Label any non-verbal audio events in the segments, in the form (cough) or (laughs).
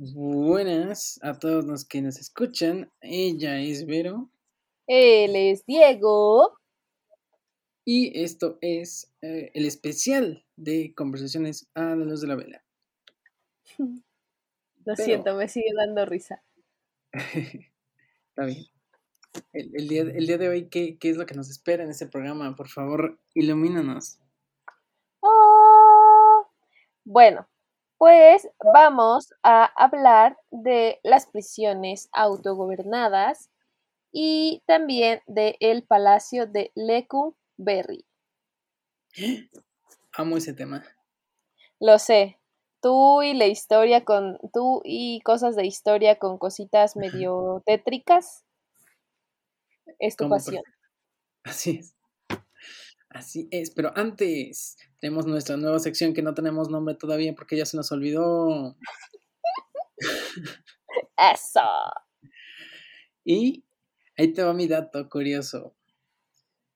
Buenas a todos los que nos escuchan. Ella es Vero. Él es Diego. Y esto es eh, el especial de conversaciones a la luz de la vela. (laughs) Lo siento, me sigue dando risa. (laughs) Está bien. El, día, el, día, de hoy, ¿qué, ¿qué, es lo que nos espera en este programa? Por favor, ilumínanos. Oh, bueno, pues vamos a hablar de las prisiones autogobernadas y también del el palacio de Leku Berry. (gasps) Amo ese tema. Lo sé. Tú y la historia con. Tú y cosas de historia con cositas medio tétricas. Es tu pasión. (laughs) Así es. Así es, pero antes tenemos nuestra nueva sección que no tenemos nombre todavía porque ya se nos olvidó. (laughs) Eso. Y ahí te va mi dato curioso.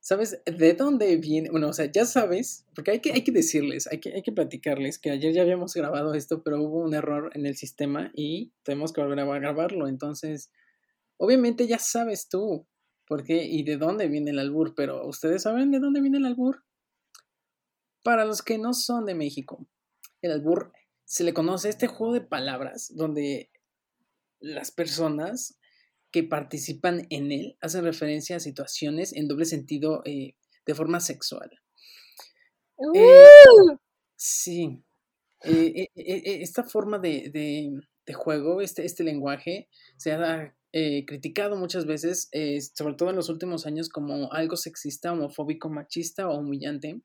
¿Sabes de dónde viene? Bueno, o sea, ya sabes, porque hay que, hay que decirles, hay que, hay que platicarles que ayer ya habíamos grabado esto, pero hubo un error en el sistema y tenemos que volver a grabarlo. Entonces, obviamente ya sabes tú por qué y de dónde viene el albur, pero ¿ustedes saben de dónde viene el albur? Para los que no son de México, el albur se le conoce este juego de palabras donde las personas que participan en él hacen referencia a situaciones en doble sentido eh, de forma sexual. Eh, sí. Eh, esta forma de, juego, este, este, lenguaje, se ha criticado muchas veces, sobre todo en los últimos años, como algo sexista, homofóbico, machista o humillante.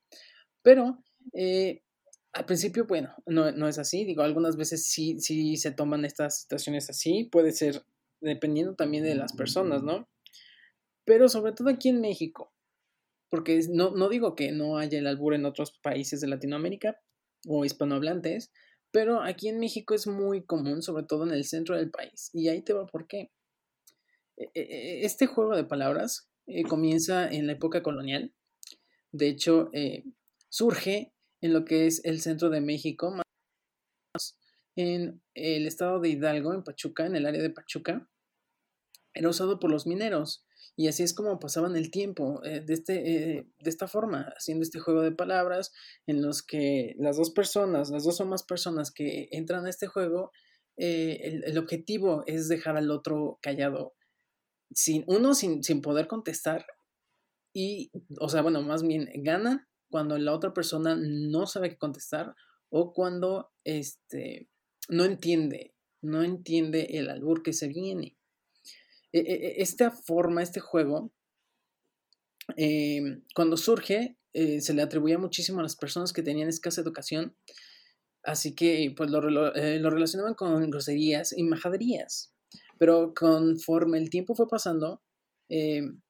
Pero al principio, bueno, no, no, es así. Digo, algunas veces sí, sí se toman estas situaciones así. Puede ser dependiendo también de las personas, ¿no? Pero sobre todo aquí en México, porque no, no digo que no haya el albur en otros países de Latinoamérica o hispanohablantes, pero aquí en México es muy común, sobre todo en el centro del país. Y ahí te va por qué. E, e, este juego de palabras eh, comienza en la época colonial. De hecho, eh, surge en lo que es el centro de México, en el estado de Hidalgo, en Pachuca, en el área de Pachuca, era usado por los mineros. Y así es como pasaban el tiempo, eh, de, este, eh, de esta forma, haciendo este juego de palabras en los que las dos personas, las dos o más personas que entran a este juego, el, objetivo es dejar al otro callado, sin, uno sin, sin poder contestar, y, o sea, bueno, más bien gana cuando la otra persona no sabe qué contestar o cuando este, no entiende, no entiende el albur que se viene. E, e, e, esta forma, este juego, em, cuando surge, eh, se le atribuía muchísimo a las personas que tenían escasa educación, así que pues lo, eh, lo relacionaban con groserías y majaderías. Pero conforme el tiempo fue pasando, em,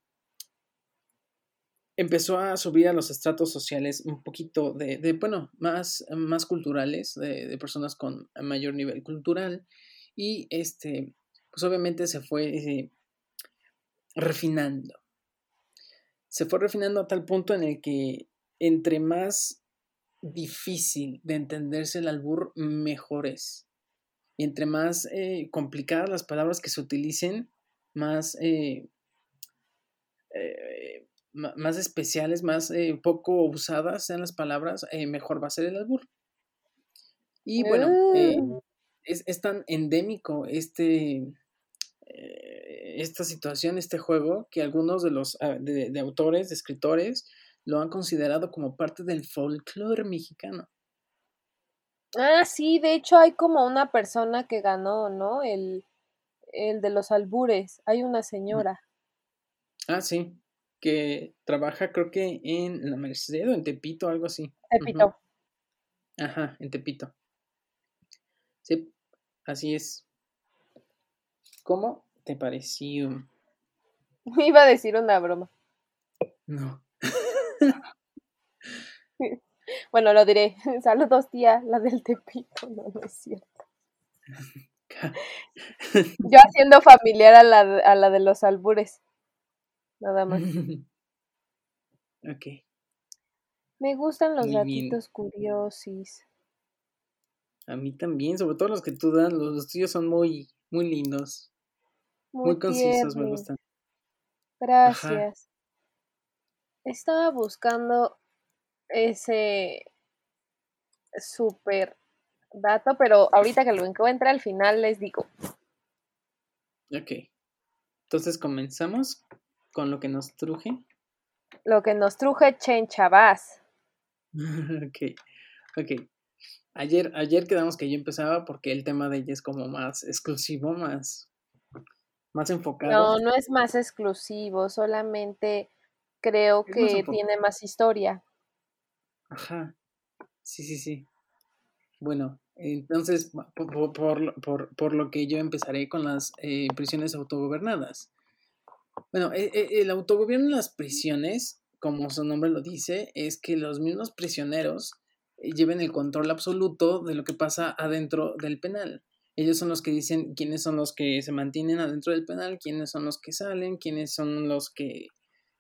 empezó a subir a los estratos sociales un poquito de, bueno, más, más culturales, de, personas con mayor nivel cultural. Y este, pues obviamente se fue eh, refinando. Se fue refinando a tal punto en el que entre más difícil de entenderse el albur, mejor es. Y entre más eh, complicadas las palabras que se utilicen, más eh, más especiales, más eh, poco usadas sean las palabras, eh, mejor va a ser el albur. Y bueno, eh, ah. es, tan endémico este, esta situación, este juego, que algunos de los ah, de, autores, de escritores, lo han considerado como parte del folclore mexicano. Ah, sí, de hecho hay como una persona que ganó, ¿no? El, el de los albures. Hay una señora. Ah, sí que trabaja creo que en la Merced o en Tepito, algo así. Tepito. Ajá, en Tepito. Sí, así es. ¿Cómo te pareció? (laughs) Iba a decir una broma. No. (laughs) (laughs) bueno, lo diré. (laughs) Saludos, tía, la del Tepito. No, no es cierto. (laughs) Yo haciendo familiar a la, a la de los albures. Nada más. ok. Me gustan los gatitos curiosis. A mí también, sobre todo los que tú das, los, tuyos son muy, muy lindos. Muy, concisos, me gustan. Gracias. Estaba buscando ese super dato, pero ahorita que lo encuentre al final les digo. Ok. Entonces comenzamos con lo que nos truje. Lo que nos truje Chen Chavaz. (laughs) ok, ok. Ayer, ayer quedamos que yo empezaba porque el tema de ella es como más exclusivo, más, más enfocado. No, no es más exclusivo, solamente creo que tiene más historia. Ajá. Sí, sí, sí. Bueno, entonces, por, por, por, lo que yo empezaré con las eh, prisiones autogobernadas. Bueno, e, e, el autogobierno en las prisiones, como su nombre lo dice, es que los mismos prisioneros eh, lleven el control absoluto de lo que pasa adentro del penal. Ellos son los que dicen quiénes son los que se mantienen adentro del penal, quiénes son los que salen, quiénes son los que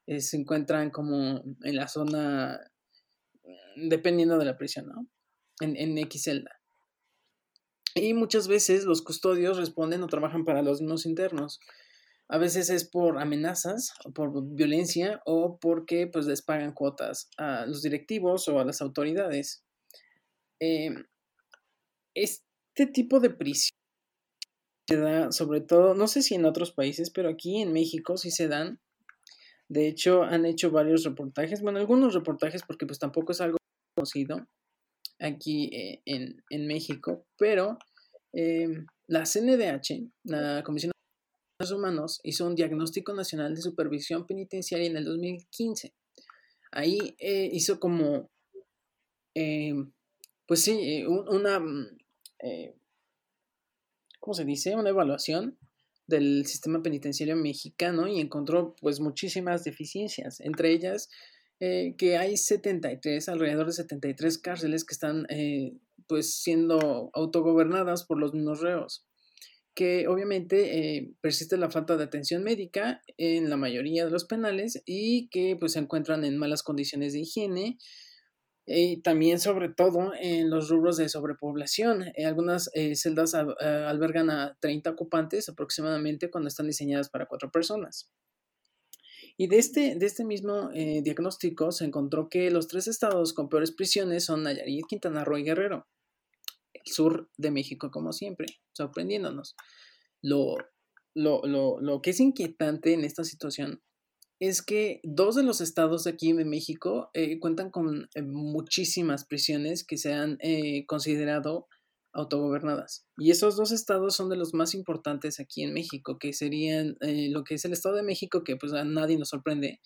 eh, se encuentran como en la zona, dependiendo de la prisión, ¿no? En, en X. Y muchas veces los custodios responden o trabajan para los mismos internos. A veces es por amenazas, por violencia o porque pues les pagan cuotas a los directivos o a las autoridades. Em, este tipo de prisión se da sobre todo, no sé si en otros países, pero aquí en México sí se dan. De hecho, han hecho varios reportajes, bueno, algunos reportajes porque pues tampoco es algo conocido aquí eh, en, México, pero em, la CNDH, la Comisión de Derechos Humanos, hizo un diagnóstico nacional de supervisión penitenciaria en el 2015. Ahí eh, hizo como em, pues sí, eh, una, mm, ¿cómo se dice? Una evaluación del sistema penitenciario mexicano y encontró pues muchísimas deficiencias, entre ellas eh, que hay 73, alrededor de 73 cárceles que están pues siendo autogobernadas por los mismos reos, que obviamente persiste la falta de atención médica en la mayoría de los penales y que pues se encuentran en malas condiciones de higiene, y también sobre todo en los rubros de sobrepoblación. Eh, algunas eh, celdas albergan a 30 ocupantes aproximadamente cuando están diseñadas para cuatro personas. Y de este, de este mismo eh, diagnóstico se encontró que los tres estados con peores prisiones son Nayarit, Quintana Roo y Guerrero. El sur de México, como siempre, sorprendiéndonos. Lo, lo, lo, lo que es inquietante en esta situación es que dos de los estados de aquí en México eh, cuentan con eh, muchísimas prisiones que se han considerado autogobernadas. Y esos dos estados son de los más importantes aquí en México, que serían lo que es el Estado de México, que pues a nadie nos sorprende,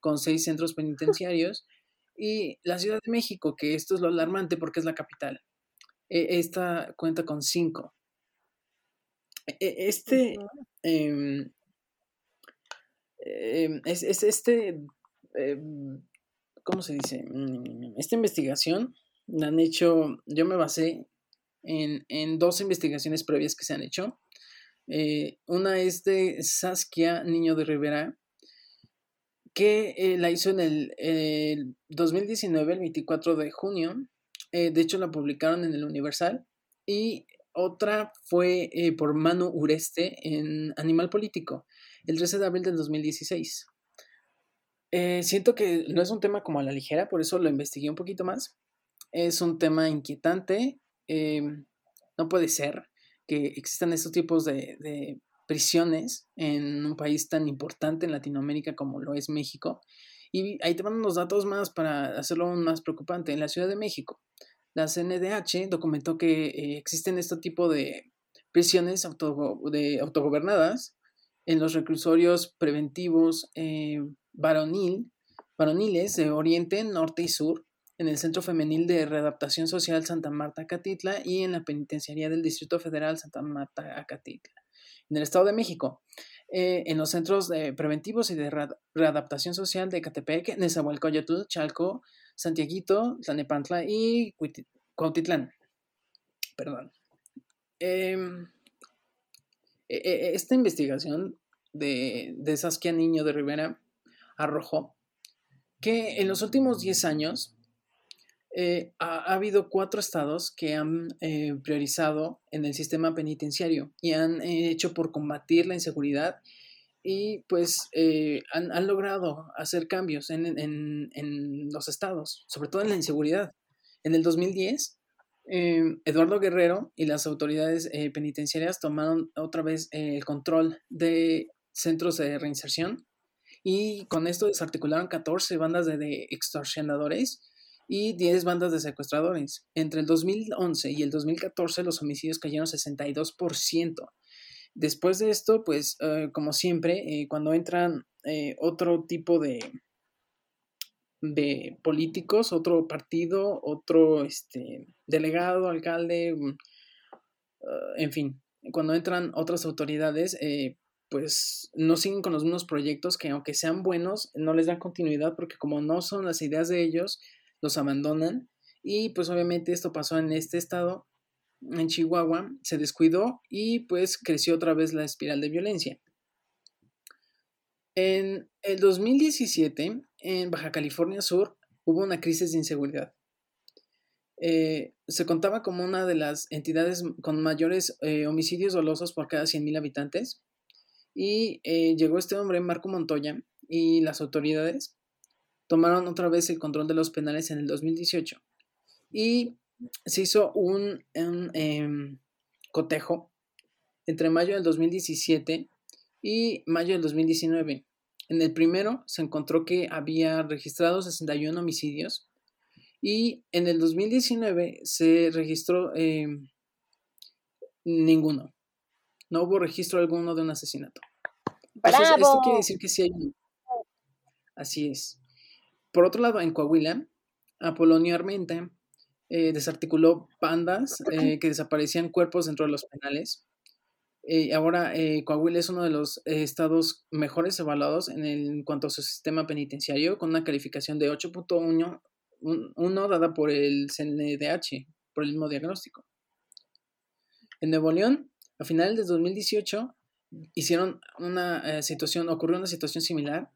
con seis centros penitenciarios, (laughs) y la Ciudad de México, que esto es lo alarmante porque es la capital. esta cuenta con cinco. E, e, este, Em, es, este, em, ¿cómo se dice? Mm, esta investigación la han hecho, yo me basé en, dos investigaciones previas que se han hecho. Eh, una es de Saskia Niño de Rivera, que eh, la hizo en el, 2019, el 24 de junio. Eh, de hecho, la publicaron en el Universal. Y otra fue por Manu Ureste en Animal Político el 13 de abril del 2016. Eh, siento que no es un tema como a la ligera, por eso lo investigué un poquito más. Es un tema inquietante. Em, no puede ser que existan estos tipos de, prisiones en un país tan importante en Latinoamérica como lo es México. Y ahí te van unos datos más para hacerlo aún más preocupante. En la Ciudad de México, la CNDH documentó que eh, existen este tipo de prisiones de autogobernadas en los reclusorios preventivos eh, varonil, varoniles de Oriente, Norte y Sur, en el Centro Femenil de Readaptación Social Santa Marta Acatitla y en la Penitenciaría del Distrito Federal Santa Marta Acatitla. En el Estado de México, eh, en los centros preventivos y de readaptación social de Catepec, Nezahualcóyotl, Chalco, Santiaguito, Tlanepantla y Cuautitlán. Perdón. Em, e, e, esta investigación de, de Saskia Niño de Rivera arrojó que en los últimos 10 años eh, ha, habido cuatro estados que han eh, priorizado en el sistema penitenciario y han hecho por combatir la inseguridad y pues han, logrado hacer cambios en, en, los estados, sobre todo en la inseguridad. En el 2010, Eduardo Guerrero y las autoridades penitenciarias tomaron otra vez el control de centros de reinserción y con esto desarticularon 14 bandas de, extorsionadores y 10 bandas de secuestradores. Entre el 2011 y el 2014 los homicidios cayeron 62%. Después de esto, pues eh, como siempre, eh, cuando entran eh, otro tipo de, de políticos, otro partido, otro este, delegado, alcalde, mm, en fin, cuando entran otras autoridades, pues no siguen con los mismos proyectos que aunque sean buenos, no les dan continuidad porque como no son las ideas de ellos, los abandonan. Y pues obviamente esto pasó en este estado, en Chihuahua, se descuidó y pues creció otra vez la espiral de violencia. En el 2017, en Baja California Sur, hubo una crisis de inseguridad. Eh, se contaba como una de las entidades con mayores eh, homicidios dolosos por cada 100.000 habitantes y eh, llegó este hombre, Marco Montoya, y las autoridades tomaron otra vez el control de los penales en el 2018. Y se hizo un, em, cotejo entre mayo del 2017 y mayo del 2019. En el primero se encontró que había registrado 61 homicidios y en el 2019 se registró em, ninguno. No hubo registro alguno de un asesinato. Entonces, esto quiere decir que sí hay Así es. Por otro lado, en Coahuila, Apolonio Armenta eh, desarticuló bandas eh, que desaparecían cuerpos dentro de los penales. Eh, ahora, Coahuila es uno de los estados mejores evaluados en, en, cuanto a su sistema penitenciario, con una calificación de 8.1 dada por el CNDH, por el mismo diagnóstico. En Nuevo León, a finales de 2018, hicieron una eh, situación, ocurrió una situación similar.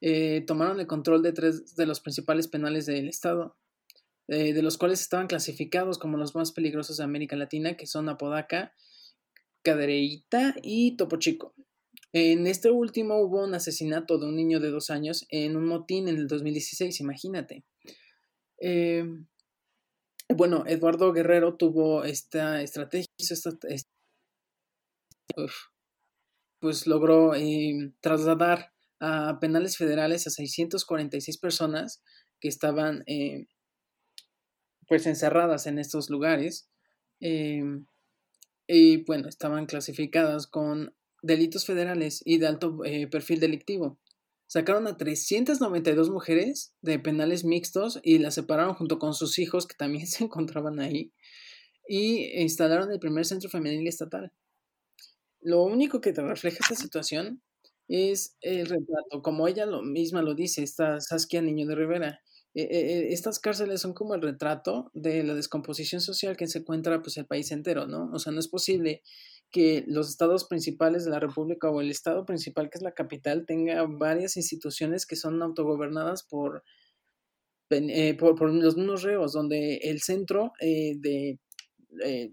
Eh, tomaron el control de tres de los principales penales del estado, eh, de los cuales estaban clasificados como los más peligrosos de América Latina, que son Apodaca, Cadereyta y Topo Chico. En este último hubo un asesinato de un niño de dos años en un motín en el 2016, imagínate. bueno, Eduardo Guerrero tuvo esta estrategia, pues logró eh, trasladar a penales federales a 646 personas que estaban eh, pues encerradas en estos lugares eh, y bueno, estaban clasificadas con delitos federales y de alto perfil delictivo. Sacaron a 392 mujeres de penales mixtos y las separaron junto con sus hijos que también (laughs) se encontraban ahí y instalaron el primer centro femenil estatal lo único que te refleja esta situación es el retrato, como ella lo, misma lo dice, esta Saskia Niño de Rivera. E, e, e, estas cárceles son como el retrato de la descomposición social que se encuentra pues el país entero, ¿no? O sea, no es posible que los estados principales de la República o el estado principal, que es la capital, tenga varias instituciones que son autogobernadas por, eh, por, los mismos reos, donde el centro eh, de eh,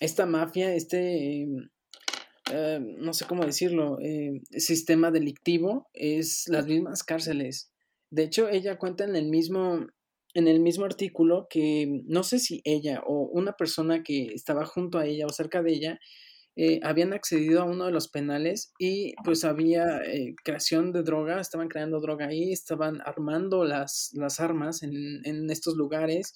esta mafia, este em, eh, no sé cómo decirlo, eh, sistema delictivo es las mismas cárceles. De hecho, ella cuenta en el mismo, en el mismo artículo que no sé si ella o una persona que estaba junto a ella o cerca de ella eh, habían accedido a uno de los penales y pues había creación de droga, estaban creando droga ahí, estaban armando las, las armas en, estos lugares.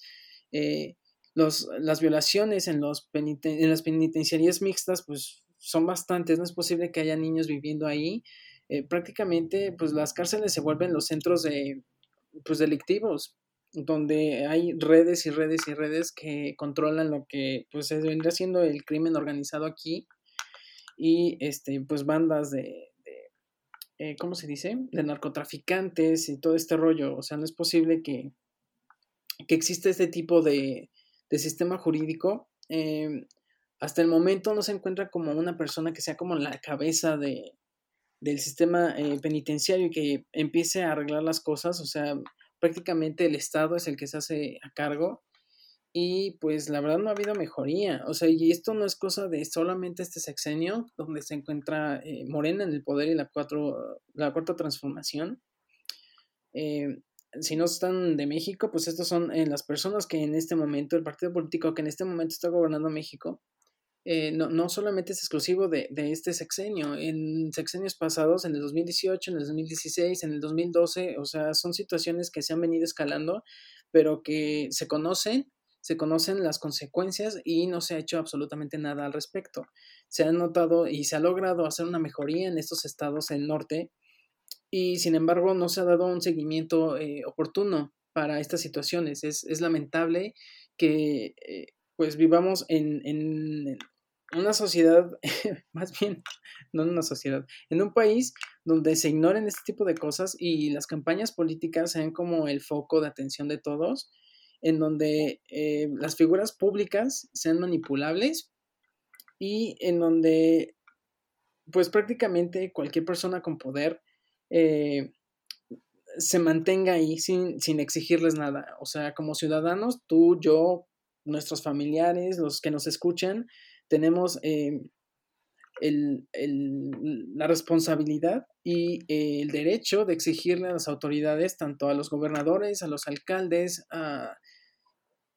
Los, las violaciones en, los en las penitenciarías mixtas, pues son bastantes, no es posible que haya niños viviendo ahí. Eh, prácticamente, pues las cárceles se vuelven los centros de, pues, delictivos, donde hay redes y redes y redes que controlan lo que, pues, se vendría siendo el crimen organizado aquí y, este, pues, bandas de, eh, ¿cómo se dice? De narcotraficantes y todo este rollo. O sea, no es posible que, que exista este tipo de, de sistema jurídico. Eh, hasta el momento no se encuentra como una persona que sea como la cabeza de, del sistema eh, penitenciario y que empiece a arreglar las cosas. O sea, prácticamente el Estado es el que se hace a cargo y pues la verdad no ha habido mejoría. O sea, y esto no es cosa de solamente este sexenio donde se encuentra eh, Morena en el poder y la, cuatro, la cuarta transformación. Eh, si no están de México, pues estos son las personas que en este momento, el partido político que en este momento está gobernando México, no, no, solamente es exclusivo de, este sexenio, en sexenios pasados, en el 2018, en el 2016, en el 2012, o sea, son situaciones que se han venido escalando, pero que se conocen se conocen las consecuencias y no se ha hecho absolutamente nada al respecto. Se ha notado y se ha logrado hacer una mejoría en estos estados del norte y sin embargo no se ha dado un seguimiento eh, oportuno para estas situaciones. Es, lamentable que eh, pues vivamos en, en una sociedad, (laughs) más bien, no en una sociedad, en un país donde se ignoren este tipo de cosas y las campañas políticas sean como el foco de atención de todos en donde eh, las figuras públicas sean manipulables y en donde pues prácticamente cualquier persona con poder eh, se mantenga ahí sin, sin, exigirles nada. O sea, como ciudadanos, tú, yo, nuestros familiares, los que nos escuchan, tenemos eh, el, la responsabilidad y el derecho de exigirle a las autoridades, tanto a los gobernadores, a los alcaldes, a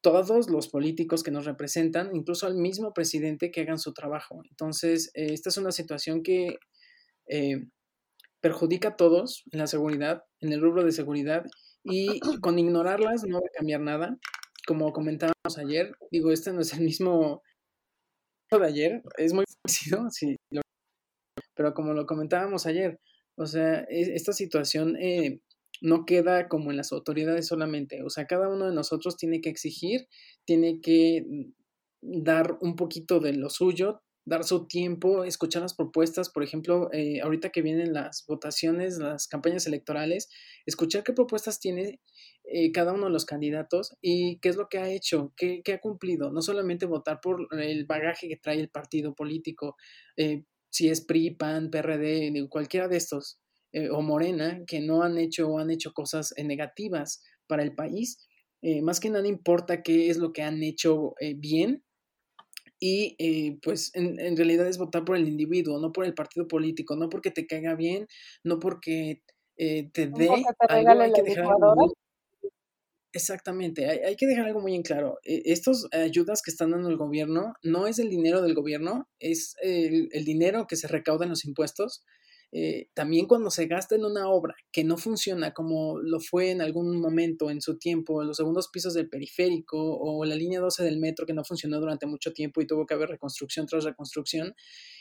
todos los políticos que nos representan, incluso al mismo presidente que hagan su trabajo. Entonces, eh, esta es una situación que eh, perjudica a todos en la seguridad, en el rubro de seguridad, y (clears throat) con ignorarlas no va a cambiar nada. Como comentábamos ayer, digo, este no es el mismo de ayer, es muy parecido, (laughs) sí, pero como lo comentábamos ayer, o sea, esta situación eh, no queda como en las autoridades solamente. O sea, cada uno de nosotros tiene que exigir, tiene que mm, dar un poquito de lo suyo, dar su tiempo, escuchar las propuestas, por ejemplo, eh, ahorita que vienen las votaciones, las campañas electorales, escuchar qué propuestas tiene eh, cada uno de los candidatos y qué es lo que ha hecho, qué, qué, ha cumplido. No solamente votar por el bagaje que trae el partido político, eh, si es PRI, PAN, PRD, cualquiera de estos, eh, o Morena que no han hecho o han hecho cosas negativas para el país. Más que nada importa qué es lo que han hecho bien y pues en, en, realidad es votar por el individuo, no por el partido político, no porque te caiga bien, no porque te dé algo, hay que dejar algo Exactamente, hay, hay, que dejar algo muy en claro. Estas ayudas que están dando el gobierno no es el dinero del gobierno, es el, el dinero que se recauda en los impuestos eh, también cuando se gasta en una obra que no funciona como lo fue en algún momento en su tiempo, los segundos pisos del periférico o la línea 12 del metro que no funcionó durante mucho tiempo y tuvo que haber reconstrucción tras reconstrucción,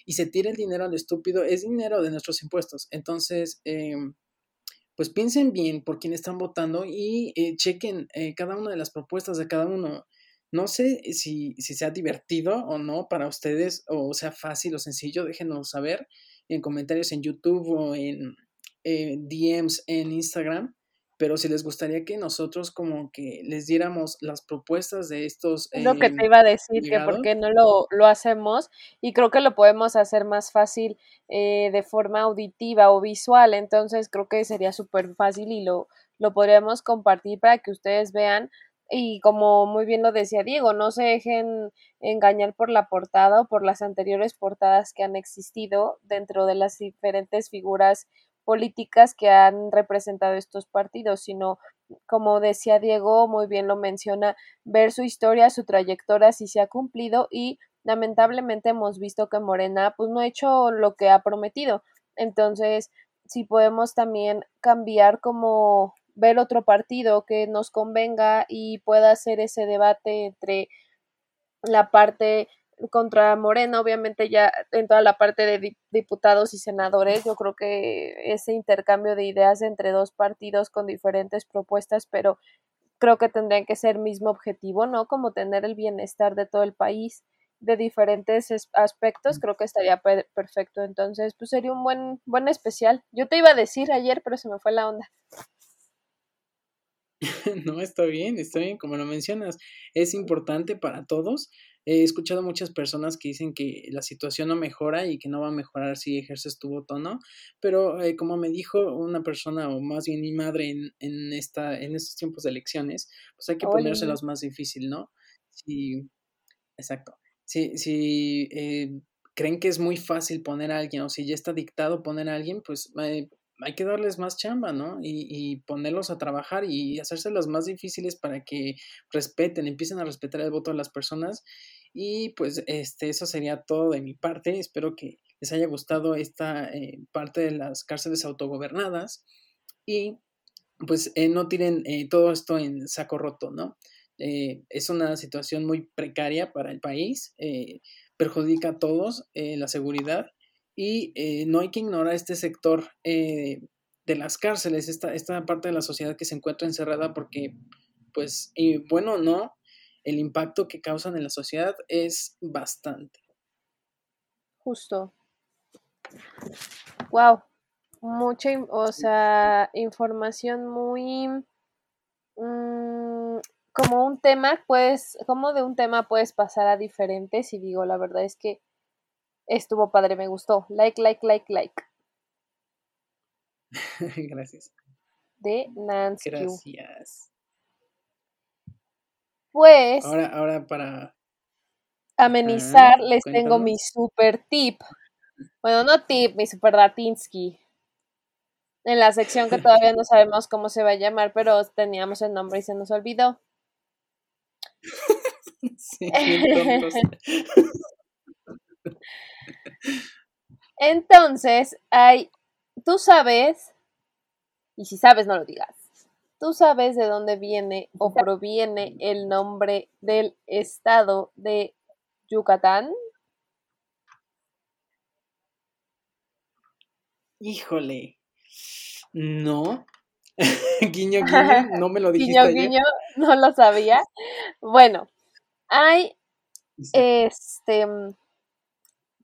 y se tira el dinero al estúpido, es dinero de nuestros impuestos. Entonces, eh, pues piensen bien por quién están votando y eh, chequen cada una de las propuestas de cada uno. No sé si, si sea divertido o no para ustedes o sea fácil o sencillo, déjenos saber en comentarios en YouTube o en DMs en Instagram, pero si les gustaría que nosotros como que les diéramos las propuestas de estos... lo que te iba a decir, que por qué no lo, lo, hacemos y creo que lo podemos hacer más fácil eh, de forma auditiva o visual, entonces creo que sería súper fácil y lo, lo podríamos compartir para que ustedes vean y como muy bien lo decía Diego, no se dejen engañar por la portada o por las anteriores portadas que han existido dentro de las diferentes figuras políticas que han representado estos partidos, sino, como decía Diego, muy bien lo menciona, ver su historia, su trayectoria, si se ha cumplido y lamentablemente hemos visto que Morena pues no ha hecho lo que ha prometido. Entonces, si podemos también cambiar como ver otro partido que nos convenga y pueda hacer ese debate entre la parte contra Morena, obviamente ya en toda la parte de diputados y senadores, yo creo que ese intercambio de ideas entre dos partidos con diferentes propuestas, pero creo que tendrían que ser mismo objetivo, ¿no? Como tener el bienestar de todo el país de diferentes aspectos, creo que estaría perfecto. Entonces, pues sería un buen, buen especial. Yo te iba a decir ayer, pero se me fue la onda. (laughs) no, está bien, está bien, como lo mencionas, es importante para todos He escuchado muchas personas que dicen que la situación no mejora y que no va a mejorar si ejerces tu voto, ¿no? Pero eh, como me dijo una persona, o más bien mi madre en, en, esta, en estos tiempos de elecciones, pues hay que ponérselos más difícil, ¿no? Sí, exacto. Si, si eh, creen que es muy fácil poner a alguien o si ya está dictado poner a alguien, pues eh, hay que darles más chamba, ¿no? Y, ponerlos a trabajar y hacérselas más difíciles para que respeten, empiecen a respetar el voto de las personas. Y pues este, eso sería todo de mi parte. Espero que les haya gustado esta eh, parte de las cárceles autogobernadas y pues eh, no tiren eh, todo esto en saco roto, ¿no? es una situación muy precaria para el país, perjudica a todos la seguridad y eh, no hay que ignorar este sector eh, de las cárceles, esta, esta parte de la sociedad que se encuentra encerrada porque, pues, y bueno, no, el impacto que causan en la sociedad es bastante. Justo. Wow. Mucha, o sea, información muy... Mm, como un tema, pues, como de un tema puedes pasar a diferentes y digo, la verdad es que Estuvo padre, me gustó. Like, like, like, like. (laughs) Gracias. De Nancy. Gracias. Pues. Ahora, ahora para amenizar, les tengo mi super tip. Bueno, no tip, mi super datinsky. En la sección que (laughs) todavía no sabemos cómo se va a llamar, pero teníamos el nombre y se nos olvidó. (laughs) sí, entonces, hay, tú sabes, y si sabes no lo digas, tú sabes de dónde viene o proviene el nombre del estado de Yucatán. Híjole, no. (laughs) guiño, guiño, (laughs) no me lo dijiste. Guiño, guiño, no lo sabía. Bueno, hay este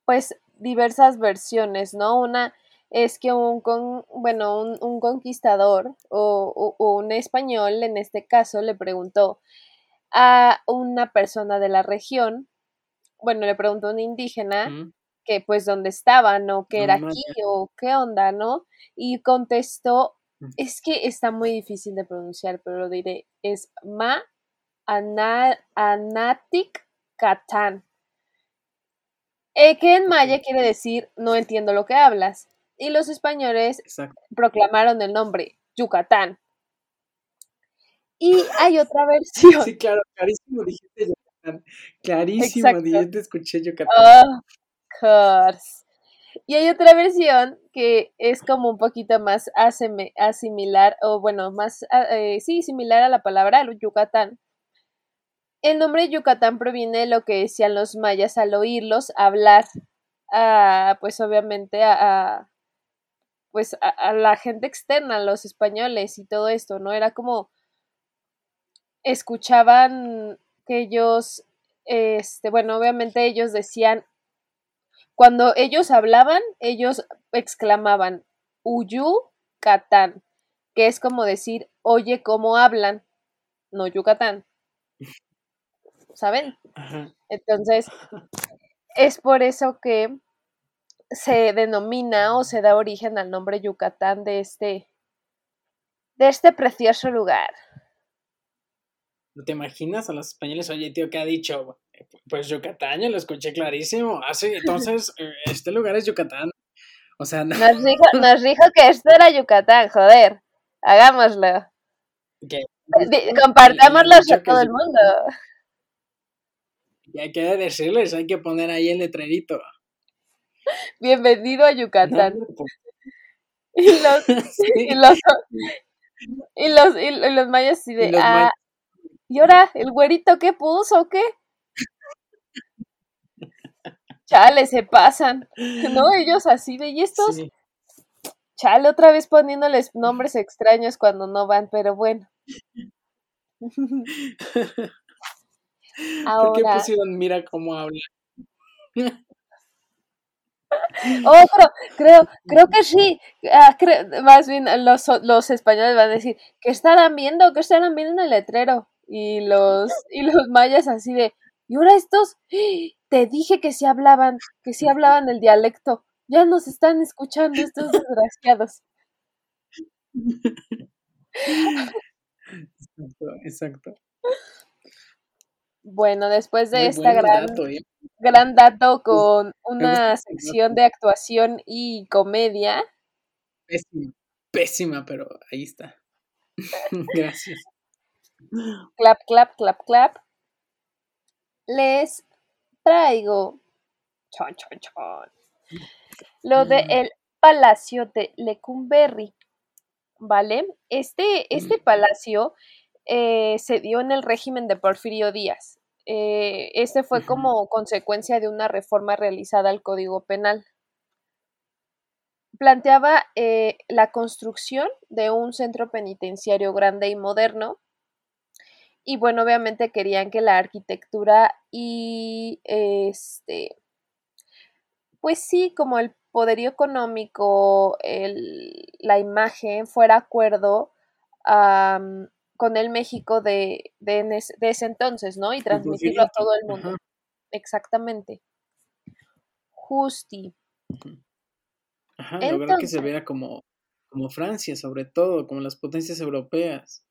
pues diversas versiones, ¿no? Una es que un, con, bueno, un, conquistador o, un español, en este caso, le preguntó a una persona de la región, bueno, le preguntó a un indígena que pues dónde estaba, ¿no? Que era aquí o qué onda, ¿no? Y contestó, es que está muy difícil de pronunciar, pero lo diré, es Ma Anatic Catán. Eh, que en maya quiere decir no entiendo lo que hablas. Y los españoles proclamaron el nombre Yucatán. Y hay otra (laughs) versión. Sí, claro, clarísimo dijiste Yucatán. Clarísimo, dijiste, escuché Yucatán. course. Y hay otra versión que es como un poquito más asimilar, o bueno, más, eh, sí, similar a la palabra Yucatán, el nombre Yucatán proviene de lo que decían los mayas al oírlos hablar, pues obviamente a, pues a, la gente externa, los españoles y todo esto, ¿no? Era como escuchaban que ellos, este, bueno, obviamente ellos decían, cuando ellos hablaban, ellos exclamaban, Uyu Catán, que es como decir, oye cómo hablan, no Yucatán. ¿Saben? Entonces, es por eso que se denomina o se da origen al nombre Yucatán de este, de este precioso lugar. ¿No te imaginas a los españoles? Oye, tío, ¿qué ha dicho? Pues Yucatán, yo lo escuché clarísimo. Ah, sí, entonces, eh, este lugar es Yucatán. O sea, nos, dijo, nos dijo que esto era Yucatán, joder. Hagámoslo. Compartámoslo a todo el mundo. Y hay que decirles, hay que poner ahí el letrerito. Bienvenido a Yucatán. (laughs) (laughs) y, los, y, los, y, los, y los mayas así de, ah, ¿y ahora el güerito qué puso qué? (laughs) Chale, se pasan, ¿no? Ellos así de, ¿y estos? Chale, otra vez poniéndoles nombres extraños cuando no van, pero bueno. (laughs) ¿Por qué pusieron mira cómo habla? (laughs) Oh, pero creo, creo que sí. Ah, más bien los, los españoles van a decir, ¿qué estarán viendo? ¿Qué estarán viendo en el letrero? Y los, y los mayas así de, Y ahora estos, (gasps) te dije que si hablaban, que si hablaban el dialecto. Ya nos están escuchando estos desgraciados. (laughs) Exacto, exacto. Bueno, después de esta gran dato, ¿eh? gran dato con una sección de actuación y comedia. Pésima, pésima, pero ahí está. (laughs) Gracias. Clap, clap, clap, clap. Les traigo chon, chon, chon, lo de mm. el Palacio de Lecumberri. ¿Vale? Este, este mm. palacio eh, se dio en el régimen de Porfirio Díaz. Eh, este fue como consecuencia de una reforma realizada al Código Penal. Planteaba eh, la construcción de un centro penitenciario grande y moderno. Y bueno, obviamente querían que la arquitectura y este, pues sí, como el poderío económico, la imagen fuera acuerdo con el México de, de, ese entonces, ¿no? Y transmitirlo a todo el mundo. Exactamente. Justi. Ajá, lograr que se vea como, como Francia, sobre todo, como las potencias europeas.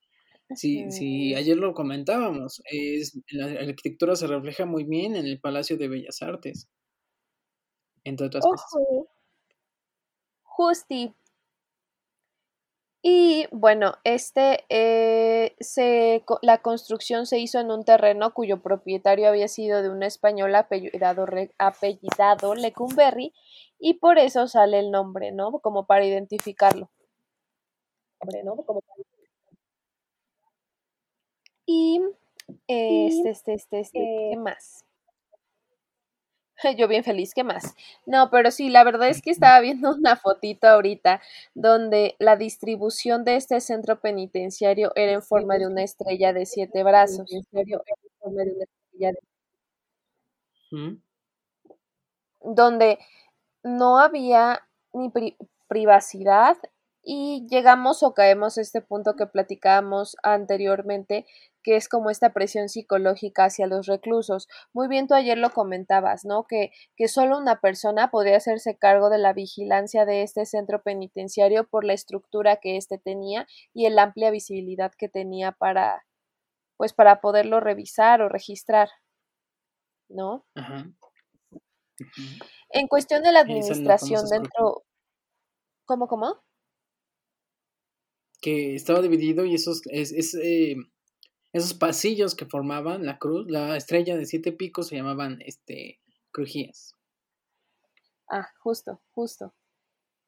Si, si ayer lo comentábamos, es, la arquitectura se refleja muy bien en el Palacio de Bellas Artes, entre otras cosas. Justi, y bueno, este eh, se, la construcción se hizo en un terreno cuyo propietario había sido de un español apellidado, apellidado Lecumberri y por eso sale el nombre, ¿no? Como para identificarlo. ¿no? Como Y este, este, este, este, ¿qué eh, más? (laughs) Yo bien feliz, ¿qué más? No, pero sí, la verdad es que estaba viendo una fotito ahorita donde la distribución de este centro penitenciario era en forma de una estrella de siete brazos. Donde no había ni privacidad y llegamos o caemos a este punto que platicábamos anteriormente, que es como esta presión psicológica hacia los reclusos. Muy bien, tú ayer lo comentabas, ¿no? Que, que solo una persona podría hacerse cargo de la vigilancia de este centro penitenciario por la estructura que éste tenía y la amplia visibilidad que tenía para, pues, para poderlo revisar o registrar, ¿no? En cuestión de la administración dentro... ¿Cómo, cómo? que estaba dividido y esos, es, eh, esos pasillos que formaban la cruz, la estrella de siete picos se llamaban este, crujías. Ah, justo, justo.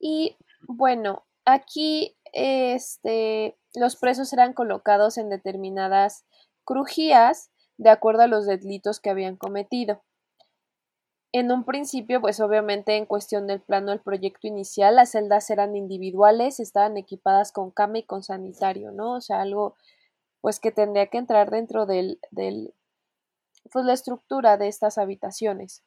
Y bueno, aquí este, los presos eran colocados en determinadas crujías de acuerdo a los delitos que habían cometido. En un principio, pues obviamente en cuestión del plano del proyecto inicial, las celdas eran individuales, estaban equipadas con cama y con sanitario, ¿no? O sea, algo pues que tendría que entrar dentro del, del pues la estructura de estas habitaciones.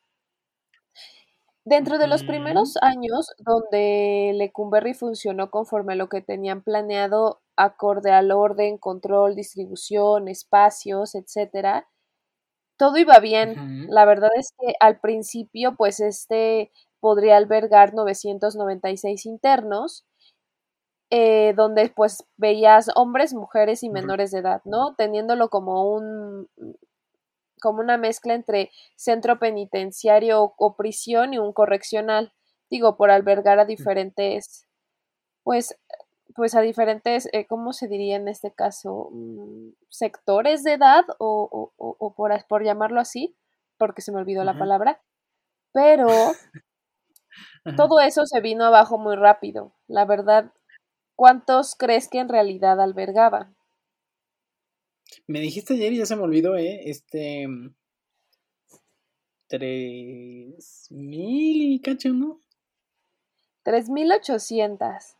Dentro de los primeros años, donde Lecumberri funcionó conforme a lo que tenían planeado, acorde al orden, control, distribución, espacios, etcétera, todo iba bien. La verdad es que al principio, pues este podría albergar 996 internos, eh, donde pues veías hombres, mujeres y menores de edad, ¿no? Teniéndolo como un como una mezcla entre centro penitenciario o, prisión y un correccional, digo, por albergar a diferentes, pues, pues a diferentes, eh, ¿cómo se diría en este caso? Mm, sectores de edad o, o, por, por, llamarlo así, porque se me olvidó la palabra, pero (laughs) todo eso se vino abajo muy rápido. La verdad, ¿cuántos crees que en realidad albergaba? Me dijiste ayer y ya se me olvidó, ¿eh? Este... Tres mil y cacho, ¿no? Tres mil ochocientas.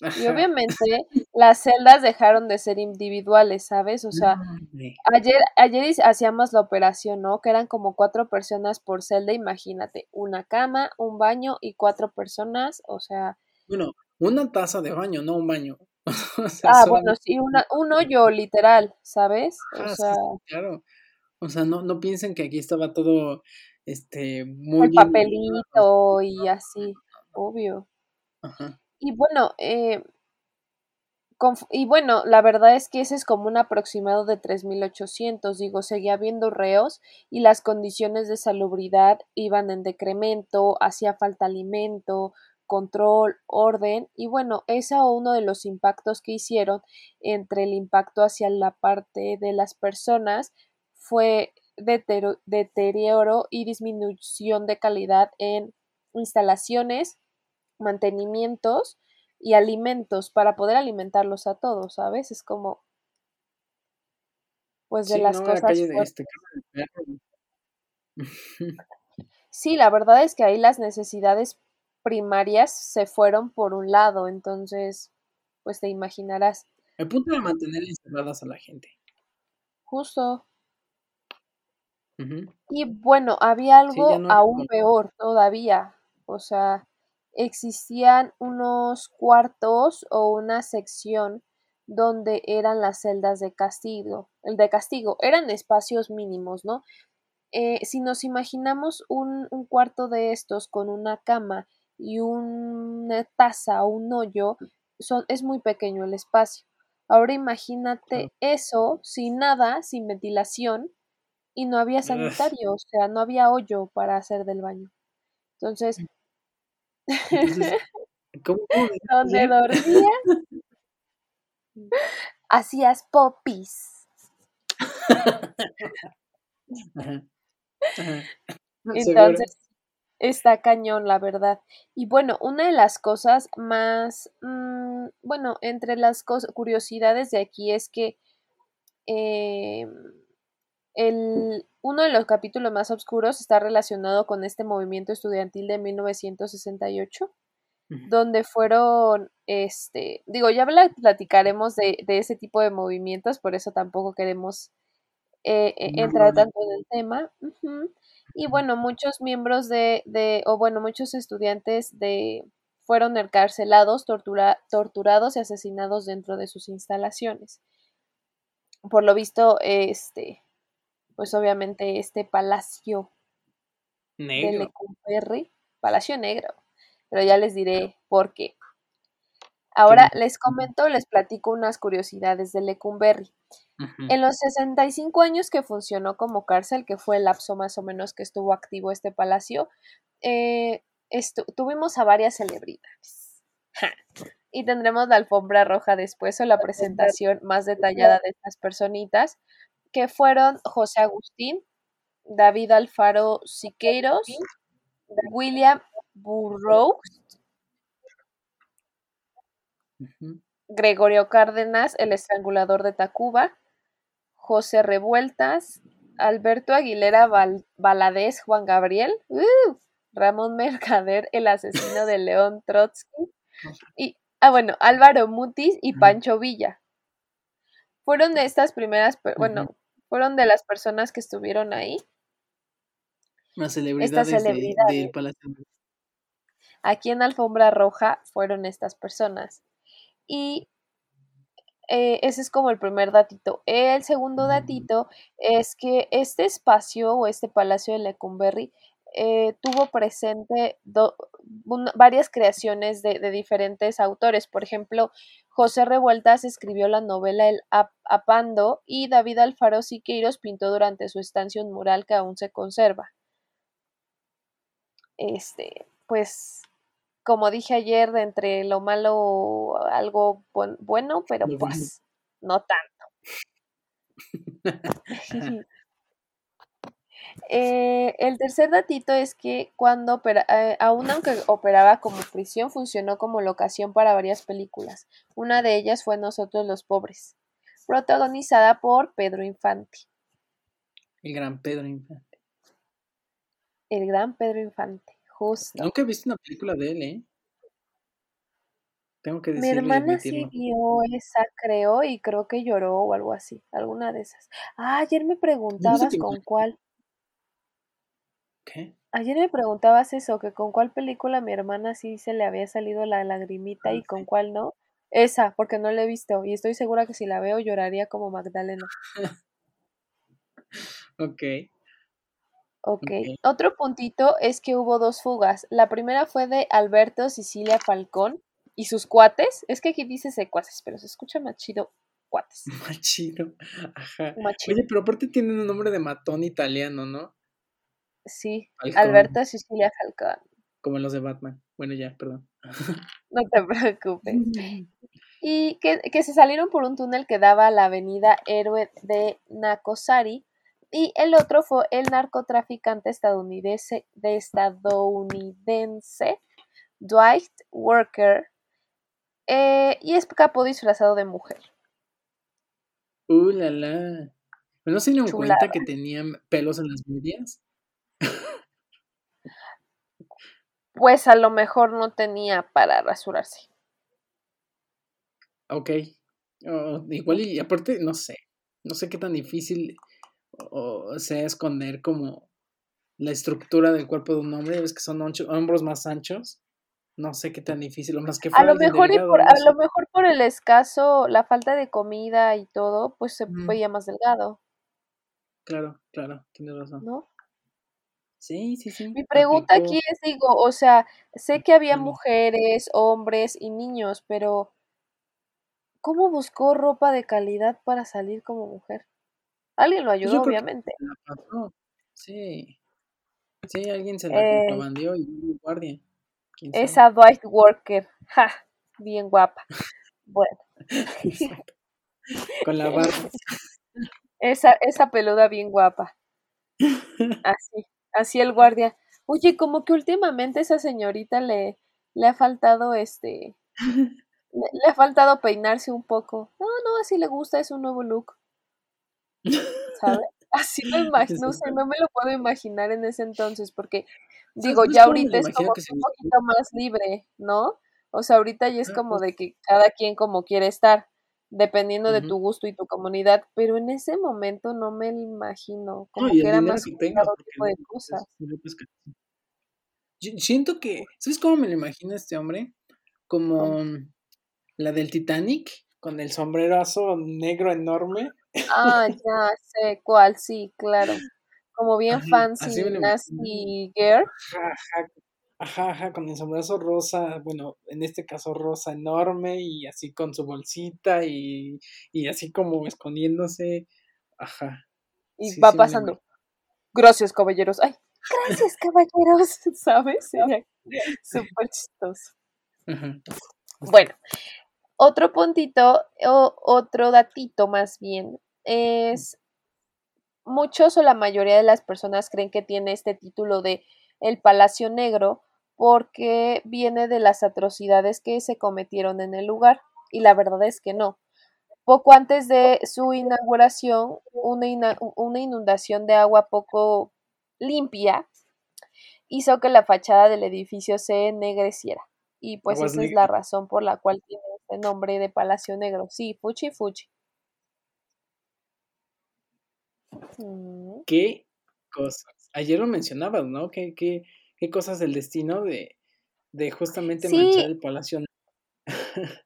Y obviamente las celdas dejaron de ser individuales, ¿sabes? O sea, ayer, ayer hacíamos la operación, ¿no? Que eran como cuatro personas por celda, imagínate, una cama, un baño y cuatro personas, o sea... Bueno, una taza de baño, no un baño. (laughs) ah, bueno, sí, una, un hoyo literal, ¿sabes? O ah, sea... claro. O sea, no, no piensen que aquí estaba todo este muy El papelito y así, obvio. Ajá. Y bueno, eh, y bueno, la verdad es que ese es como un aproximado de 3.800, digo, seguía habiendo reos y las condiciones de salubridad iban en decremento, hacía falta alimento, control, orden y bueno, ese es uno de los impactos que hicieron entre el impacto hacia la parte de las personas fue deterioro y disminución de calidad en instalaciones, mantenimientos, y alimentos para poder alimentarlos a todos, ¿sabes? Es como, pues de las cosas. Este, sí, la verdad es que ahí las necesidades primarias se fueron por un lado, entonces, pues te imaginarás. El punto de mantener encerradas a la gente. Justo. Y bueno, había algo aún peor todavía. O sea, existían unos cuartos o una sección donde eran las celdas de castigo. El de castigo eran espacios mínimos, ¿no? Eh, si nos imaginamos un, un, cuarto de estos con una cama y una taza o un hoyo, son, es muy pequeño el espacio. Ahora imagínate eso sin nada, sin ventilación, y no había sanitario, o sea, no había hoyo para hacer del baño. Entonces, ¿cómo, (laughs) Donde (laughs) dormía, hacías popis. (laughs) Entonces, está cañón, la verdad. Y bueno, una de las cosas más, mm, bueno, entre las curiosidades de aquí es que em, el, uno de los capítulos más oscuros está relacionado con este movimiento estudiantil de 1968, donde fueron, este, digo, ya platicaremos de, de, ese tipo de movimientos, por eso tampoco queremos eh, eh, entrar tanto en el tema. Y bueno, muchos miembros de, de, o bueno, muchos estudiantes de fueron encarcelados, tortura, torturados y asesinados dentro de sus instalaciones. Por lo visto, este, pues obviamente este palacio negro. de Lecumberri, palacio negro, pero ya les diré por qué. Ahora les comento, les platico unas curiosidades de Lecumberri. En los 65 años que funcionó como cárcel, que fue el lapso más o menos que estuvo activo este palacio, eh, tuvimos a varias celebridades. Y tendremos la alfombra roja después o la presentación más detallada de estas personitas que fueron José Agustín, David Alfaro Siqueiros, William Burroughs, Gregorio Cárdenas, el estrangulador de Tacuba, José Revueltas, Alberto Aguilera Val Juan Gabriel, uh, Ramón Mercader, el asesino de León Trotsky, y, ah, bueno, Álvaro Mutis y Pancho Villa. Fueron de estas primeras, bueno, fueron de las personas que estuvieron ahí. Las celebridades, del Palacio. Aquí en Alfombra Roja fueron estas personas. Y eh, ese es como el primer datito. El segundo datito es que este espacio o este palacio de Lecumberri eh, tuvo presente varias creaciones de, diferentes autores. Por ejemplo, José Revueltas escribió la novela El Apando y David Alfaro Siqueiros pintó durante su estancia un mural que aún se conserva. Este, pues, como dije ayer, de entre lo malo algo bueno, pero pues no tanto. (laughs) (laughs) Eh, el tercer datito es que cuando, eh, aún aunque operaba como prisión, funcionó como locación para varias películas. Una de ellas fue Nosotros los Pobres, protagonizada por Pedro Infante. El gran Pedro Infante. El gran Pedro Infante, justo. Nunca he visto una película de él, ¿eh? Tengo que Mi hermana sí vio esa, creo, y creo que lloró o algo así, alguna de esas. Ah, ayer me preguntabas con cuál. Ayer me preguntabas eso, que con cuál película mi hermana sí se le había salido la lagrimita y con cuál no. Esa, porque no la he visto y estoy segura que si la veo lloraría como Magdalena. (laughs) ok. Ok. Otro puntito es que hubo dos fugas. La primera fue de Alberto Sicilia Falcón y sus cuates. Es que aquí dice secuaces, pero se escucha más chido cuates. (laughs) Más chido. Ajá. Oye, pero aparte tienen un nombre de matón italiano, ¿no? Sí, Alberto Sicilia Falcón. Como los de Batman. Bueno, ya, perdón. (laughs) No te preocupes. (laughs) Y que, que se salieron por un túnel que daba a la avenida Héroe de Nakosari y el otro fue el narcotraficante estadounidense, de estadounidense Dwight Worker eh, y escapó disfrazado de mujer. Uh, la, la. ¿No se dieron cuenta que tenían pelos en las medias? pues a lo mejor no tenía para rasurarse. Ok. Oh, igual y aparte, no sé. No sé qué tan difícil o sea esconder como la estructura del cuerpo de un hombre, ves que son hombros más anchos, no sé qué tan difícil, o más que a lo mejor por, a lo mejor por el escaso, la falta de comida y todo, pues se veía más delgado. Claro, claro, tienes razón. ¿No? Sí, sí, sí. Mi pregunta aquí es, digo, o sea, sé que había mujeres, hombres y niños, pero ¿cómo buscó ropa de calidad para salir como mujer? Alguien lo ayudó, obviamente. Sí. Sí, alguien se la eh, contrabandió y un guardia. Esa Dwight Worker. Ja, bien guapa. Bueno. (laughs) Con la barba. (laughs) Esa, esa peluda bien guapa. Así, así el guardia. Oye, como que últimamente esa señorita le, le ha faltado este. (laughs) Le, le, ha faltado peinarse un poco. No, no, así le gusta, es un nuevo look. ¿Sabes? (laughs) Así lo imagino, no sé, no me lo puedo imaginar en ese entonces, porque digo, ya ahorita es como un poquito más libre, ¿no? O sea, ahorita ya es como de que cada quien como quiere estar, dependiendo de tu gusto y tu comunidad, pero en ese momento no me lo imagino, como que era más tipo de cosas. siento que, ¿sabes cómo me lo imagino este hombre? Como la del Titanic, con el sombrerazo negro enorme Ah, (laughs) ya sé cuál, sí, claro. Como bien fancy, nasty girl. Ajá, ajá, con el sombrazo rosa, bueno, en este caso rosa enorme y así con su bolsita y, y así como escondiéndose. Ajá. Y va pasando. Gracias, caballeros. Ay, gracias, caballeros. (laughs) ¿Sabes? súper chistoso. Bueno, otro puntito o otro datito más bien es muchos o la mayoría de las personas creen que tiene este título de el Palacio Negro porque viene de las atrocidades que se cometieron en el lugar y la verdad es que no. Poco antes de su inauguración, una, una inundación de agua poco limpia hizo que la fachada del edificio se ennegreciera y pues esa es la razón por la cual tiene este nombre de Palacio Negro. Sí, Fuchi Fuchi. Mm. ¿Qué cosas? Ayer lo mencionabas, ¿no? ¿Qué, qué, qué cosas del destino de, de justamente manchar el Palacio (laughs)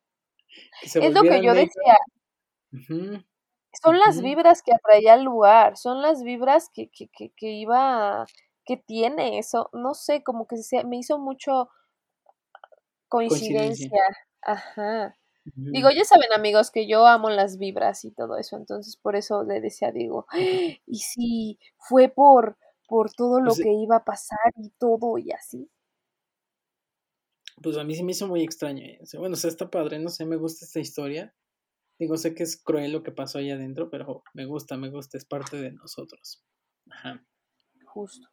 es lo que yo decía. Son las vibras que atraía al lugar, son las vibras que, que, que, que iba, que tiene eso, no sé, como que se, me hizo mucho coincidencia. Ajá. Digo, ya saben amigos que yo amo las vibras y todo eso, entonces por eso le decía, digo, y si fue por, por todo lo que iba a pasar y todo y así. Pues a mí sí me hizo muy extraño. ¿eh? Bueno, o sea, está padre, no sé, me gusta esta historia. Digo, sé que es cruel lo que pasó ahí adentro, pero me gusta, me gusta, es parte de nosotros. Ajá. Justo.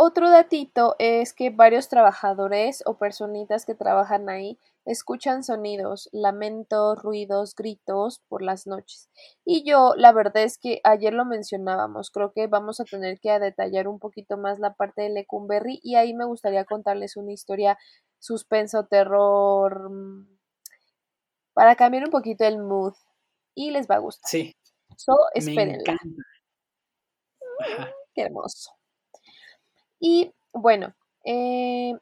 Otro datito es que varios trabajadores o personitas que trabajan ahí escuchan sonidos, lamentos, ruidos, gritos por las noches. Y yo, la verdad es que ayer lo mencionábamos, creo que vamos a tener que detallar un poquito más la parte de Lecumberri y ahí me gustaría contarles una historia suspenso, terror, mm, para cambiar un poquito el mood y les va a gustar. Sí. So, espérenla. Qué hermoso. Y bueno, eh,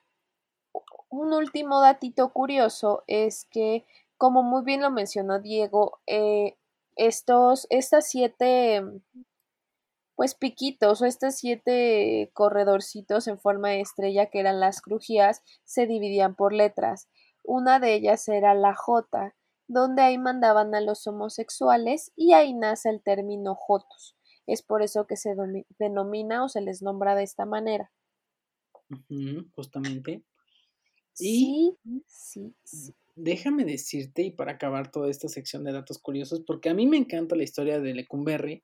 un último datito curioso es que, como muy bien lo mencionó Diego, eh, estos, estas siete, pues piquitos o estos siete corredorcitos en forma de estrella que eran las crujías se dividían por letras. Una de ellas era la J, donde ahí mandaban a los homosexuales y ahí nace el término Jotos. Es por eso que se denomina o se les nombra de esta manera. justamente. Y sí, sí, déjame decirte, y para acabar toda esta sección de datos curiosos, porque a mí me encanta la historia de Lecumberri,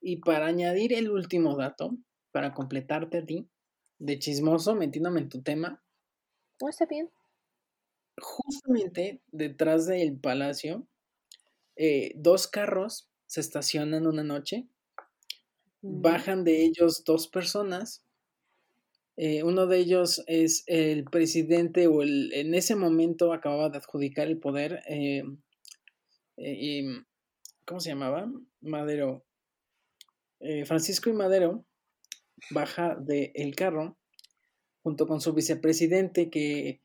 y para añadir el último dato, para completarte a ti, de chismoso, metiéndome en tu tema. No está bien. Justamente detrás del palacio, eh, dos carros se estacionan una noche, bajan de ellos dos personas eh, uno de ellos es el presidente o el, en ese momento acababa de adjudicar el poder. Eh, eh, ¿Cómo se llamaba? Madero. Francisco y Madero baja del carro junto con su vicepresidente que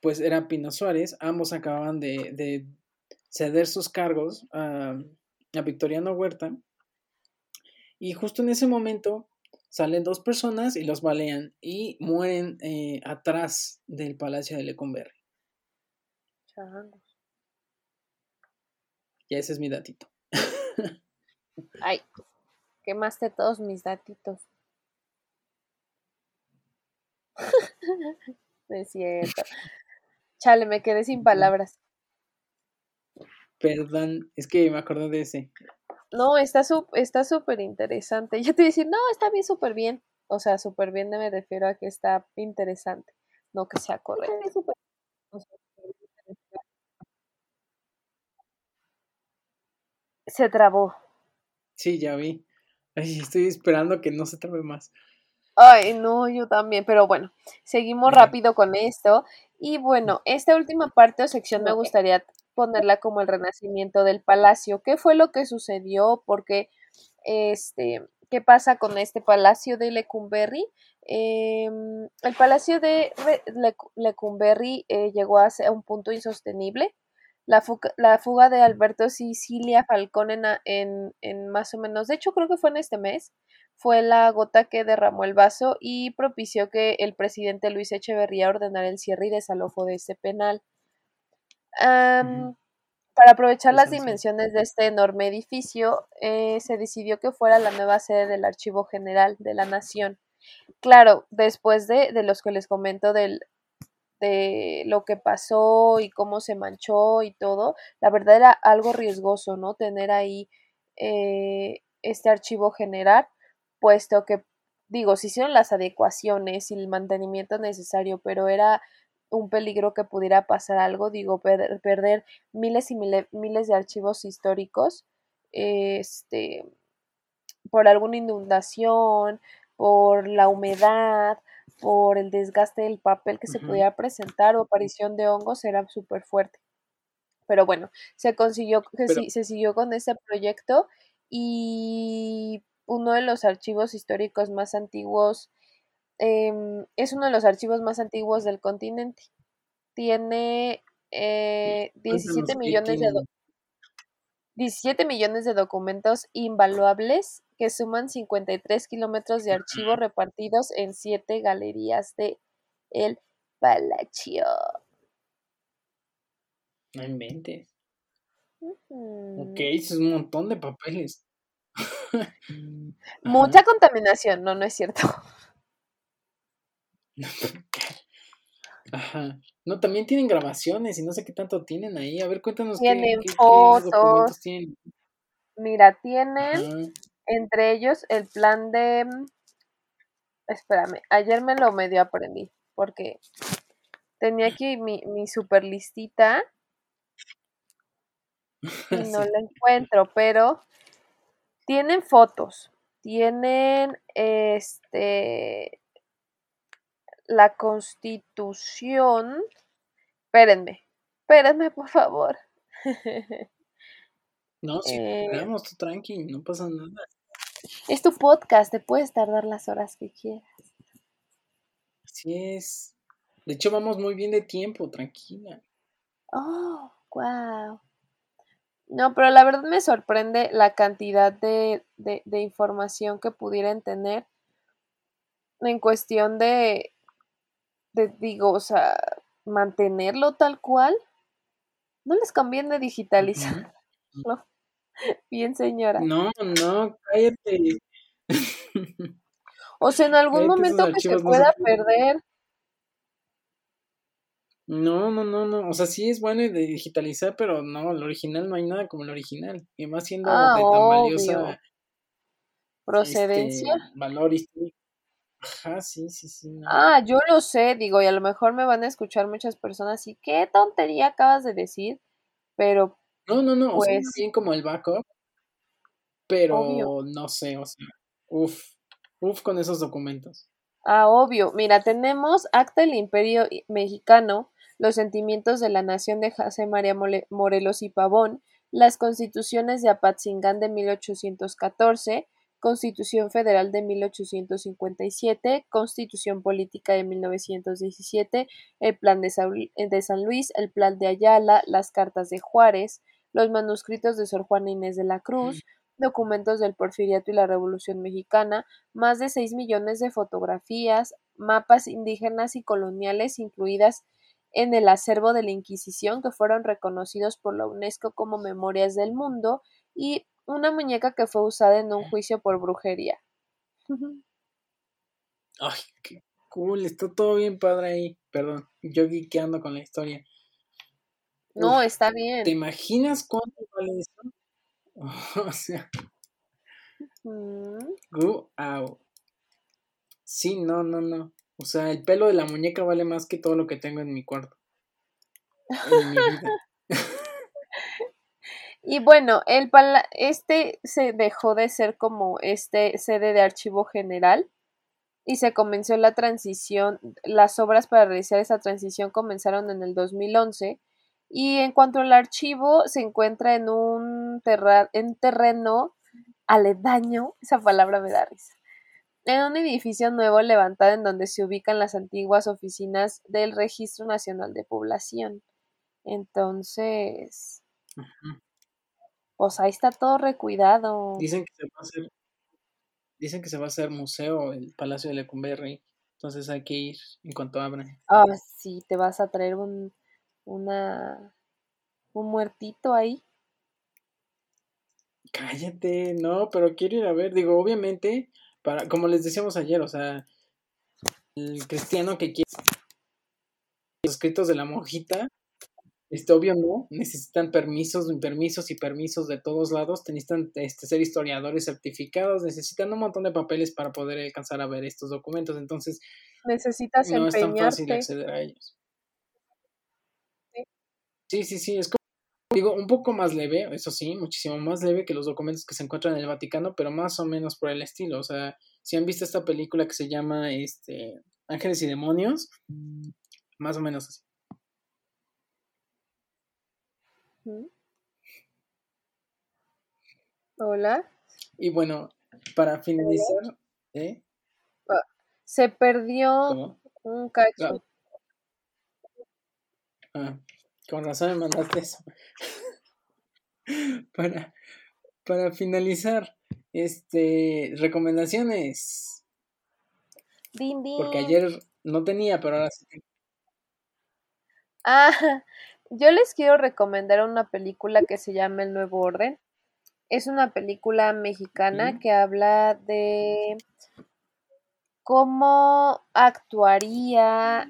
pues era Pino Suárez. Ambos acababan de, ceder sus cargos a, a Victoriano Huerta. Y justo en ese momento salen dos personas y los balean y mueren eh, atrás del palacio de Lecumberri. Ya ese es mi datito. (laughs) Ay, quemaste todos mis datitos. (laughs) es cierto. Chale, me quedé sin palabras. Perdón, es que me acordé de ese. No, está súper interesante. (laughs) Yo te decir, no, está bien, súper bien. O sea, súper bien me refiero a que está interesante, no que sea correcto. Se trabó. Sí, ya vi. Ay, estoy esperando que no se trabe más. Ay, no, yo también, pero bueno, seguimos rápido con esto. Y bueno, esta última parte o sección me gustaría ponerla como el renacimiento del palacio. ¿Qué fue lo que sucedió? Porque, este, ¿qué pasa con este palacio de Lecumberri? Em, el palacio de Lecumberri eh, llegó a, un punto insostenible. La fuga, la fuga de Alberto Sicilia Falcón en, en, en, más o menos, de hecho creo que fue en este mes, fue la gota que derramó el vaso y propició que el presidente Luis Echeverría ordenara el cierre y desalojo de este penal. Para aprovechar las dimensiones de este enorme edificio, eh, se decidió que fuera la nueva sede del Archivo General de la Nación. Claro, después de, de los que les comento del, de lo que pasó y cómo se manchó y todo, la verdad era algo riesgoso, ¿no? Tener ahí eh, este archivo general, puesto que, digo, se hicieron las adecuaciones y el mantenimiento necesario, pero era un peligro que pudiera pasar algo, digo, perder miles y miles de archivos históricos, este, por alguna inundación, por la humedad, por el desgaste del papel que se pudiera presentar o aparición de hongos, era súper fuerte. Pero bueno, se consiguió, se, se siguió con este proyecto y uno de los archivos históricos más antiguos Em, es uno de los archivos más antiguos del continente. Tiene 17 eh, millones de 17 millones de documentos invaluables que suman 53 kilómetros de archivo repartidos en 7 galerías de el Palacio. No inventes. Ok, es un montón de papeles. (laughs) Mucha contaminación, no, no es cierto. Ajá. No, también tienen grabaciones y no sé qué tanto tienen ahí. A ver, cuéntanos tienen fotos. tienen. Mira, tienen entre ellos el plan de. Espérame, ayer me lo medio aprendí porque tenía aquí mi, mi super listita y (laughs) no la encuentro, pero tienen fotos, tienen este la constitución. Espérenme, espérenme, por favor. (laughs) No, si eh, tú tranqui, no pasa nada. Es tu podcast, te puedes tardar las horas que quieras. Así es. De hecho, vamos muy bien de tiempo, tranquila. Oh, wow. No, pero la verdad me sorprende la cantidad de, de, de información que pudieran tener en cuestión de, de, digo, o sea, mantenerlo tal cual. No les conviene digitalizar. (laughs) Bien, señora. No, no, cállate. o sea, en algún momento que se pueda perder. No, no, no, no. O sea, sí es bueno de digitalizar, pero no, el original no hay nada como el original. Y más siendo ah, de tan valiosa procedencia. Este, valor histórico. Ajá, sí, sí, sí. Ah, yo lo sé, digo, y a lo mejor me van a escuchar muchas personas y qué tontería acabas de decir, pero... No, no, no, o sea, pues bien como el backup, pero no sé, o sea, uff, uff con esos documentos. Ah, obvio. Mira, tenemos Acta del Imperio Mexicano, los sentimientos de la nación de José María Morelos y Pavón, las constituciones de Apatzingán de 1814, Constitución Federal de 1857, Constitución Política de 1917, el Plan de San Luis, el Plan de Ayala, las Cartas de Juárez, los manuscritos de Sor Juana Inés de la Cruz, documentos del Porfiriato y la Revolución Mexicana, más de 6 millones de fotografías, mapas indígenas y coloniales incluidas en el acervo de la Inquisición que fueron reconocidos por la UNESCO como Memorias del Mundo y una muñeca que fue usada en un juicio por brujería. Ay, qué cool, está todo bien padre ahí. Perdón, yo guiqueando con la historia. No, está bien. ¿Te imaginas cuánto vale eso? (laughs) o sea. Out. Sí, no, no, no. O sea, el pelo de la muñeca vale más que todo lo que tengo en mi cuarto. En mi vida. (laughs) (laughs) Y bueno, el este se dejó de ser como este sede de archivo general y se comenzó la transición, las obras para realizar esa transición comenzaron en el 2011 y en cuanto al archivo se encuentra en un en terreno aledaño, esa palabra me da risa, en un edificio nuevo levantado en donde se ubican las antiguas oficinas del Registro Nacional de Población. Entonces, pues ahí está todo recuidado. Dicen que se va a hacer, dicen que se va a hacer museo el Palacio de Lecumberri, entonces hay que ir en cuanto abran. Ah, sí, te vas a traer un, una, un muertito ahí. Cállate, no, pero quiero ir a ver, digo, obviamente, para, como les decíamos ayer, o sea, el cristiano que quiere los escritos de la monjita, este, obvio no, necesitan permisos, permisos y permisos de todos lados, necesitan este, ser historiadores certificados, necesitan un montón de papeles para poder alcanzar a ver estos documentos, entonces necesitas no es tan fácil acceder a ellos. Sí, sí, sí, es como, digo, un poco más leve, eso sí, muchísimo más leve que los documentos que se encuentran en el Vaticano, pero más o menos por el estilo, o sea, si han visto esta película que se llama este, Ángeles y Demonios, más o menos así. Hola. Y bueno, para finalizar, ¿eh? Ah, se perdió un cacho. Ah, con razón me mandaste eso. (laughs) para, para finalizar, este, recomendaciones. Porque ayer no tenía, pero ahora sí. Ah, yo les quiero recomendar una película que se llama El Nuevo Orden. Es una película mexicana que habla de cómo actuaría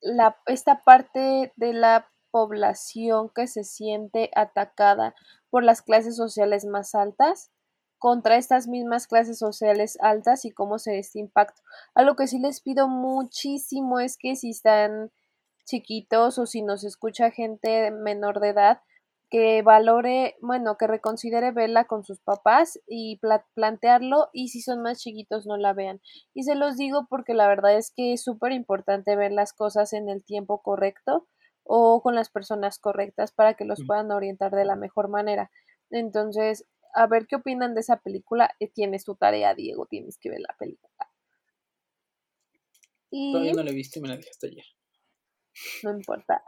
la, esta parte de la población que se siente atacada por las clases sociales más altas contra estas mismas clases sociales altas y cómo se este impacto. A lo que sí les pido muchísimo es que si están chiquitos o si nos escucha gente menor de edad, que valore, bueno, que reconsidere verla con sus papás y plantearlo y si son más chiquitos no la vean. Y se los digo porque la verdad es que es súper importante ver las cosas en el tiempo correcto o con las personas correctas para que los puedan orientar de la mejor manera. Entonces, a ver qué opinan de esa película. Eh, tienes tu tarea, Diego, tienes que ver la película. Y... Todavía no la he visto y me la dejaste ayer. No importa.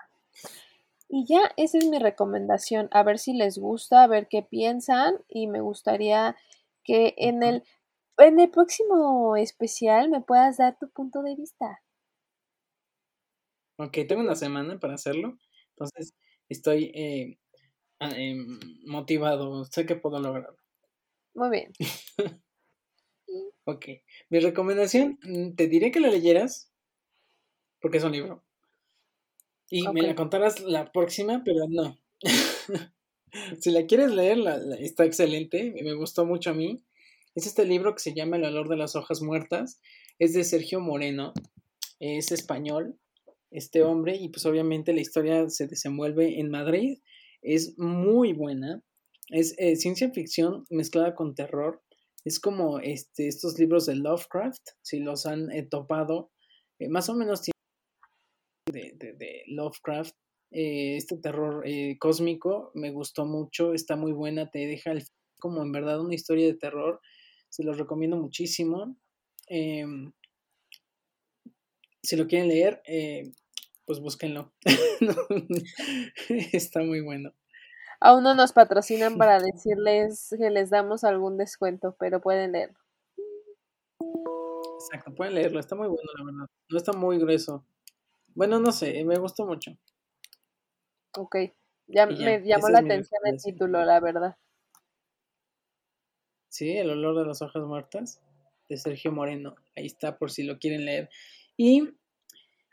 Y ya, esa es mi recomendación. A ver si les gusta, a ver qué piensan. Y me gustaría que en el, en el próximo especial me puedas dar tu punto de vista. Ok, tengo una semana para hacerlo. Entonces, estoy eh, ah, em, motivado. Sé que puedo lograrlo. Muy bien. (laughs) ok. Mi recomendación, mm, te diré que la leyeras. Porque es un libro. Y me la contarás la próxima, pero no. (laughs) si la quieres leer, está excelente. Me gustó mucho a mí. Es este libro que se llama El olor de las hojas muertas. Es de Sergio Moreno. Es español, este hombre, y pues obviamente la historia se desenvuelve en Madrid. Es muy buena. Es eh, ciencia ficción mezclada con terror. Es como este, estos libros de Lovecraft, si los han eh, topado. Eh, más o menos de, de, Lovecraft. este terror cósmico me gustó mucho, está muy buena, te deja como en verdad una historia de terror se los recomiendo muchísimo. Em, si lo quieren leer, eh, pues búsquenlo. (laughs) Está muy bueno. Aún no nos patrocinan para (laughs) decirles que les damos algún descuento, pero pueden leerlo. Exacto, pueden leerlo, está muy bueno, la verdad. No está muy grueso. Bueno, no sé, me gustó mucho. Ok, ya, me llamó la atención el título, la verdad. Sí, El olor de las hojas muertas de Sergio Moreno. Ahí está por si lo quieren leer. Y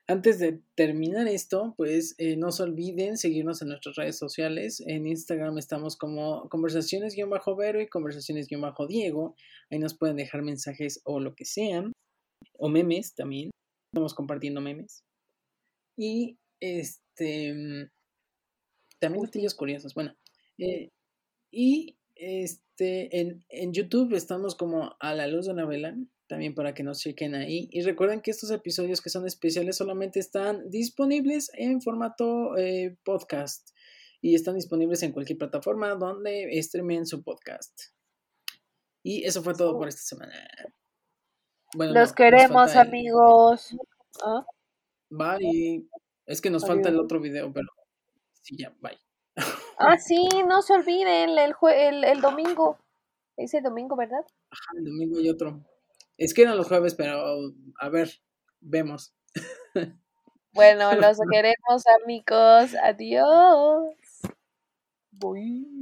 antes de terminar esto, pues eh, no se olviden seguirnos en nuestras redes sociales. En Instagram estamos como conversaciones-vero y conversaciones-diego. Ahí nos pueden dejar mensajes o lo que sean. O memes también. Estamos compartiendo memes. Y este también noticias curiosos. Bueno. Eh, y este, en, en, YouTube estamos como a la luz de una vela, también para que nos chequen ahí. Y recuerden que estos episodios que son especiales solamente están disponibles en formato eh, podcast y están disponibles en cualquier plataforma donde streamen su podcast. Y eso fue todo por esta semana. Bueno, Los queremos, amigos. ¿Ah? Bye. Es que nos falta el otro video, pero sí, ya, bye. Ah, (laughs) sí, no se olviden, el, el, el domingo. Ese domingo, ¿verdad? Ajá, el domingo y otro. Es que eran los jueves, pero a ver, vemos. (laughs) Bueno, los queremos, amigos. Adiós. Voy.